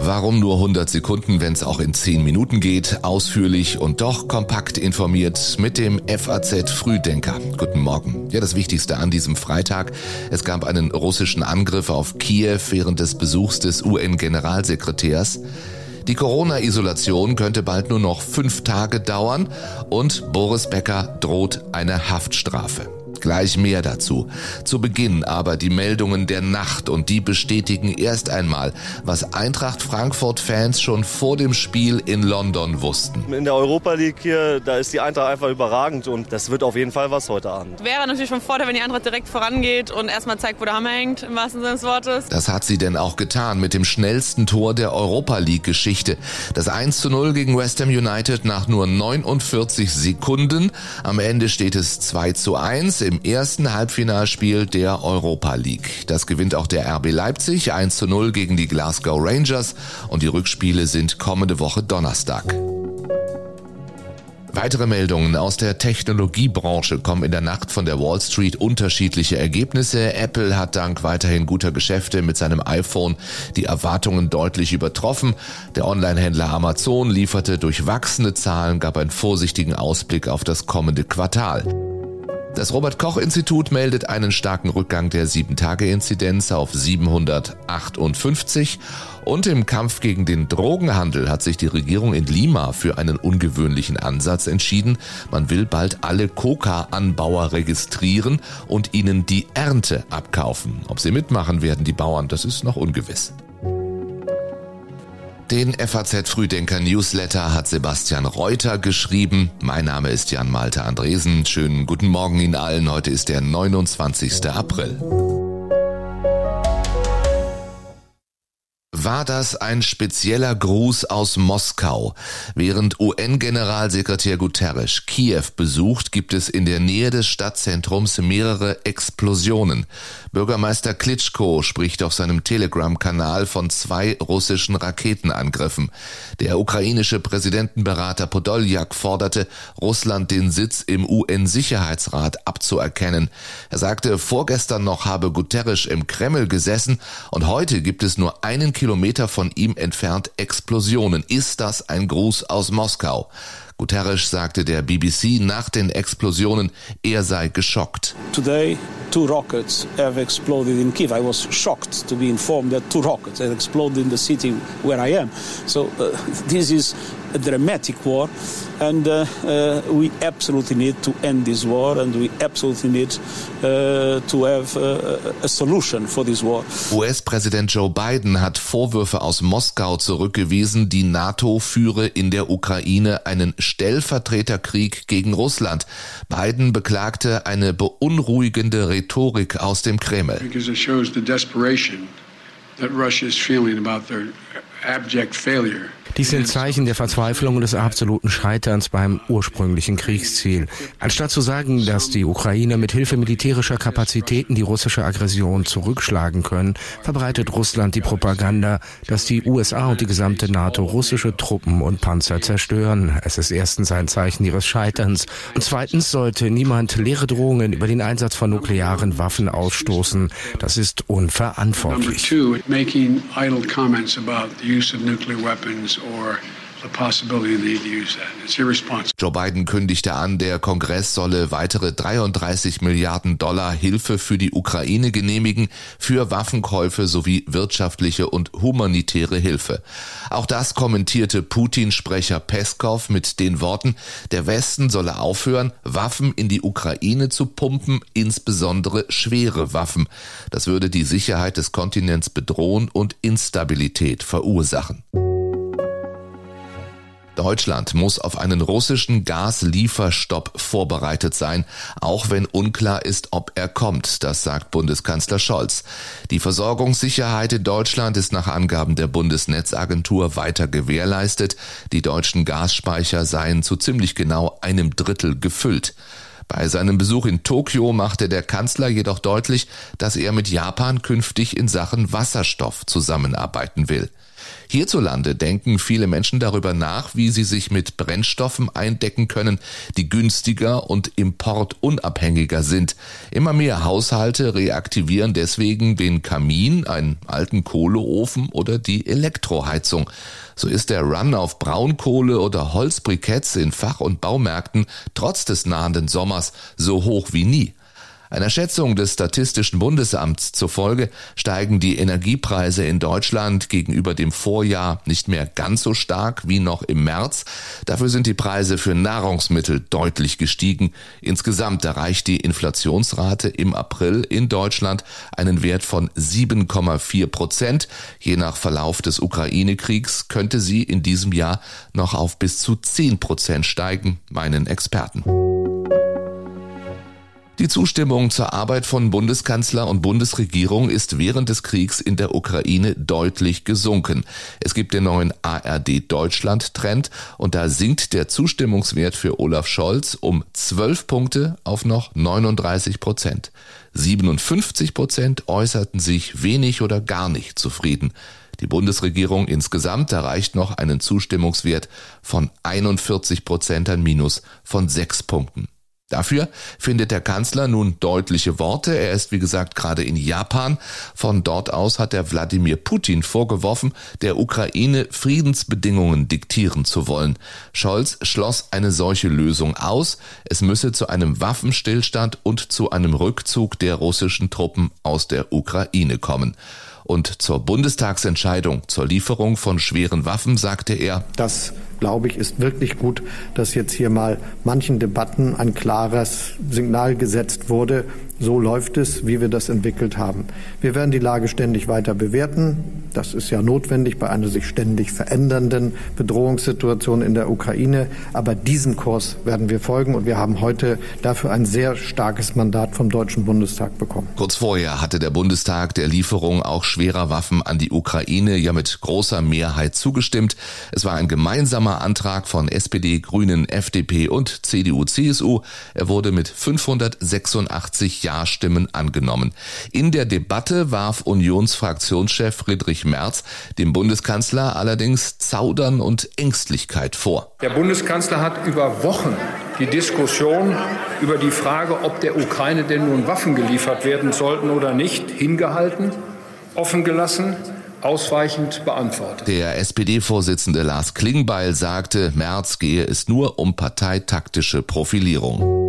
Warum nur 100 Sekunden, wenn es auch in 10 Minuten geht? Ausführlich und doch kompakt informiert mit dem FAZ Frühdenker. Guten Morgen. Ja, das Wichtigste an diesem Freitag. Es gab einen russischen Angriff auf Kiew während des Besuchs des UN-Generalsekretärs. Die Corona-Isolation könnte bald nur noch fünf Tage dauern und Boris Becker droht eine Haftstrafe. Gleich mehr dazu. Zu Beginn aber die Meldungen der Nacht und die bestätigen erst einmal, was Eintracht Frankfurt-Fans schon vor dem Spiel in London wussten. In der Europa League hier, da ist die Eintracht einfach überragend und das wird auf jeden Fall was heute Abend. Wäre natürlich schon Vorteil, wenn die Eintracht direkt vorangeht und erstmal zeigt, wo der Hammer hängt, im wahrsten Sinne des Wortes. Das hat sie denn auch getan mit dem schnellsten Tor der Europa League-Geschichte. Das 1 zu 0 gegen West Ham United nach nur 49 Sekunden. Am Ende steht es 2 zu 1 im ersten Halbfinalspiel der Europa League. Das gewinnt auch der RB Leipzig 1 zu 0 gegen die Glasgow Rangers und die Rückspiele sind kommende Woche Donnerstag. Weitere Meldungen aus der Technologiebranche kommen in der Nacht von der Wall Street unterschiedliche Ergebnisse. Apple hat dank weiterhin guter Geschäfte mit seinem iPhone die Erwartungen deutlich übertroffen. Der Onlinehändler Amazon lieferte durchwachsene Zahlen, gab einen vorsichtigen Ausblick auf das kommende Quartal. Das Robert Koch Institut meldet einen starken Rückgang der 7-Tage-Inzidenz auf 758 und im Kampf gegen den Drogenhandel hat sich die Regierung in Lima für einen ungewöhnlichen Ansatz entschieden. Man will bald alle Coca-Anbauer registrieren und ihnen die Ernte abkaufen. Ob sie mitmachen werden, die Bauern, das ist noch ungewiss. Den FAZ Frühdenker Newsletter hat Sebastian Reuter geschrieben. Mein Name ist Jan Malte Andresen. Schönen guten Morgen Ihnen allen. Heute ist der 29. April. War das ein spezieller Gruß aus Moskau. Während UN-Generalsekretär Guterres Kiew besucht, gibt es in der Nähe des Stadtzentrums mehrere Explosionen. Bürgermeister Klitschko spricht auf seinem Telegram-Kanal von zwei russischen Raketenangriffen. Der ukrainische Präsidentenberater Podoljak forderte, Russland den Sitz im UN-Sicherheitsrat abzuerkennen. Er sagte, vorgestern noch habe Guterres im Kreml gesessen und heute gibt es nur einen Kilometer Kilometer von ihm entfernt Explosionen. Ist das ein Gruß aus Moskau? Guterres sagte der BBC nach den Explosionen, er sei geschockt. Today two rockets have exploded in Kiev. I was shocked to be informed that two rockets had exploded in the city where I am. So uh, this is a dramatic war, and uh, uh, we absolutely need to end this war, and we absolutely need uh, to have uh, a solution for this war. US-Präsident Joe Biden hat Vorwürfe aus Moskau zurückgewiesen, die NATO führe in der Ukraine einen Stellvertreterkrieg gegen Russland. Biden beklagte eine beunruhigende Rhetorik aus dem Kreml. Because it shows the desperation that Russia is feeling about their abject failure dies sind Zeichen der Verzweiflung und des absoluten Scheiterns beim ursprünglichen Kriegsziel. Anstatt zu sagen, dass die Ukrainer mit Hilfe militärischer Kapazitäten die russische Aggression zurückschlagen können, verbreitet Russland die Propaganda, dass die USA und die gesamte NATO russische Truppen und Panzer zerstören. Es ist erstens ein Zeichen ihres Scheiterns und zweitens sollte niemand leere Drohungen über den Einsatz von nuklearen Waffen ausstoßen. Das ist unverantwortlich or Joe Biden kündigte an, der Kongress solle weitere 33 Milliarden Dollar Hilfe für die Ukraine genehmigen, für Waffenkäufe sowie wirtschaftliche und humanitäre Hilfe. Auch das kommentierte Putin-Sprecher Peskov mit den Worten, der Westen solle aufhören, Waffen in die Ukraine zu pumpen, insbesondere schwere Waffen. Das würde die Sicherheit des Kontinents bedrohen und Instabilität verursachen. Deutschland muss auf einen russischen Gaslieferstopp vorbereitet sein, auch wenn unklar ist, ob er kommt, das sagt Bundeskanzler Scholz. Die Versorgungssicherheit in Deutschland ist nach Angaben der Bundesnetzagentur weiter gewährleistet. Die deutschen Gasspeicher seien zu ziemlich genau einem Drittel gefüllt. Bei seinem Besuch in Tokio machte der Kanzler jedoch deutlich, dass er mit Japan künftig in Sachen Wasserstoff zusammenarbeiten will. Hierzulande denken viele Menschen darüber nach, wie sie sich mit Brennstoffen eindecken können, die günstiger und importunabhängiger sind. Immer mehr Haushalte reaktivieren deswegen den Kamin, einen alten Kohleofen oder die Elektroheizung. So ist der Run auf Braunkohle oder Holzbriketts in Fach- und Baumärkten trotz des nahenden Sommers so hoch wie nie. Einer Schätzung des Statistischen Bundesamts zufolge steigen die Energiepreise in Deutschland gegenüber dem Vorjahr nicht mehr ganz so stark wie noch im März. Dafür sind die Preise für Nahrungsmittel deutlich gestiegen. Insgesamt erreicht die Inflationsrate im April in Deutschland einen Wert von 7,4 Prozent. Je nach Verlauf des Ukraine-Kriegs könnte sie in diesem Jahr noch auf bis zu 10 Prozent steigen, meinen Experten. Die Zustimmung zur Arbeit von Bundeskanzler und Bundesregierung ist während des Kriegs in der Ukraine deutlich gesunken. Es gibt den neuen ARD Deutschland Trend und da sinkt der Zustimmungswert für Olaf Scholz um 12 Punkte auf noch 39 Prozent. 57 Prozent äußerten sich wenig oder gar nicht zufrieden. Die Bundesregierung insgesamt erreicht noch einen Zustimmungswert von 41 Prozent, ein Minus von 6 Punkten. Dafür findet der Kanzler nun deutliche Worte. Er ist, wie gesagt, gerade in Japan. Von dort aus hat er Wladimir Putin vorgeworfen, der Ukraine Friedensbedingungen diktieren zu wollen. Scholz schloss eine solche Lösung aus. Es müsse zu einem Waffenstillstand und zu einem Rückzug der russischen Truppen aus der Ukraine kommen. Und zur Bundestagsentscheidung zur Lieferung von schweren Waffen sagte er, das glaube ich, ist wirklich gut, dass jetzt hier mal manchen Debatten ein klares Signal gesetzt wurde. So läuft es, wie wir das entwickelt haben. Wir werden die Lage ständig weiter bewerten. Das ist ja notwendig bei einer sich ständig verändernden Bedrohungssituation in der Ukraine. Aber diesem Kurs werden wir folgen und wir haben heute dafür ein sehr starkes Mandat vom Deutschen Bundestag bekommen. Kurz vorher hatte der Bundestag der Lieferung auch schwerer Waffen an die Ukraine ja mit großer Mehrheit zugestimmt. Es war ein gemeinsamer Antrag von SPD, Grünen, FDP und CDU, CSU. Er wurde mit 586 Ja-Stimmen angenommen. In der Debatte warf Unionsfraktionschef Friedrich Merz dem Bundeskanzler allerdings Zaudern und Ängstlichkeit vor. Der Bundeskanzler hat über Wochen die Diskussion über die Frage, ob der Ukraine denn nun Waffen geliefert werden sollten oder nicht, hingehalten, offen gelassen ausweichend beantwortet. Der SPD-Vorsitzende Lars Klingbeil sagte, Merz gehe es nur um parteitaktische Profilierung.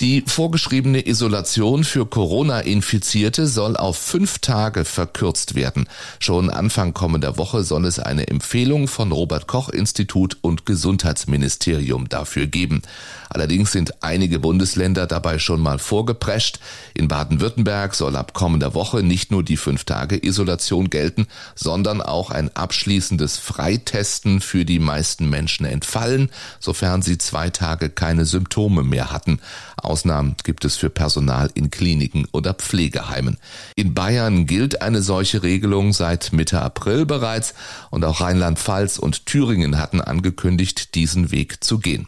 Die vorgeschriebene Isolation für Corona-Infizierte soll auf fünf Tage verkürzt werden. Schon Anfang kommender Woche soll es eine Empfehlung von Robert Koch Institut und Gesundheitsministerium dafür geben. Allerdings sind einige Bundesländer dabei schon mal vorgeprescht. In Baden-Württemberg soll ab kommender Woche nicht nur die fünf Tage Isolation gelten, sondern auch ein abschließendes Freitesten für die meisten Menschen entfallen, sofern sie zwei Tage keine Symptome mehr hatten. Ausnahmen gibt es für Personal in Kliniken oder Pflegeheimen. In Bayern gilt eine solche Regelung seit Mitte April bereits und auch Rheinland-Pfalz und Thüringen hatten angekündigt, diesen Weg zu gehen.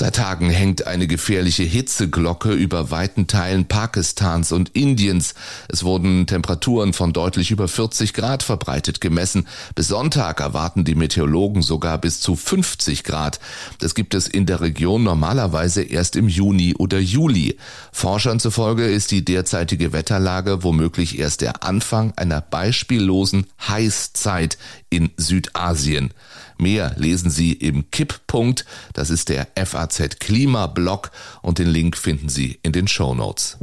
Seit Tagen hängt eine gefährliche Hitzeglocke über weiten Teilen Pakistans und Indiens. Es wurden Temperaturen von deutlich über 40 Grad verbreitet gemessen. Bis Sonntag erwarten die Meteorologen sogar bis zu 50 Grad. Das gibt es in der Region normalerweise erst im Juni oder Juli. Forschern zufolge ist die derzeitige Wetterlage womöglich erst der Anfang einer beispiellosen Heißzeit in Südasien. Mehr lesen Sie im Kipppunkt, das ist der FAZ Klimablog und den Link finden Sie in den Show Notes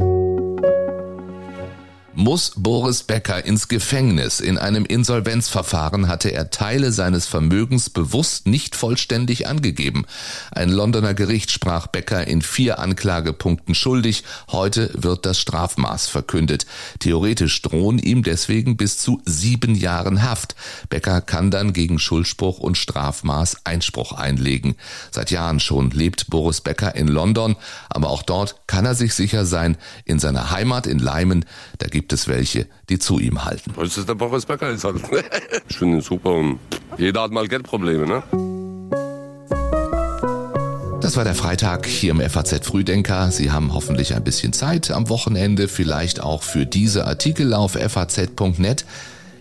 muss Boris Becker ins Gefängnis. In einem Insolvenzverfahren hatte er Teile seines Vermögens bewusst nicht vollständig angegeben. Ein Londoner Gericht sprach Becker in vier Anklagepunkten schuldig. Heute wird das Strafmaß verkündet. Theoretisch drohen ihm deswegen bis zu sieben Jahren Haft. Becker kann dann gegen Schuldspruch und Strafmaß Einspruch einlegen. Seit Jahren schon lebt Boris Becker in London, aber auch dort kann er sich sicher sein, in seiner Heimat in Leimen, da gibt gibt es welche, die zu ihm halten. Das ist der Boris Becker ist halt. ich finde ihn super und jeder hat mal Geldprobleme, ne? Das war der Freitag hier im FAZ Frühdenker. Sie haben hoffentlich ein bisschen Zeit am Wochenende, vielleicht auch für diese Artikel auf faz.net.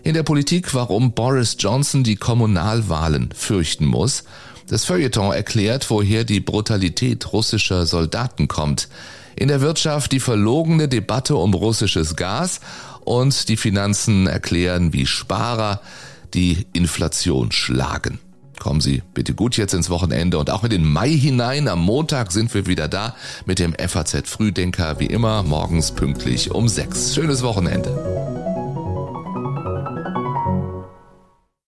In der Politik, warum Boris Johnson die Kommunalwahlen fürchten muss. Das Feuilleton erklärt, woher die Brutalität russischer Soldaten kommt. In der Wirtschaft die verlogene Debatte um russisches Gas und die Finanzen erklären, wie Sparer die Inflation schlagen. Kommen Sie bitte gut jetzt ins Wochenende und auch in den Mai hinein. Am Montag sind wir wieder da mit dem FAZ Frühdenker, wie immer morgens pünktlich um sechs. Schönes Wochenende.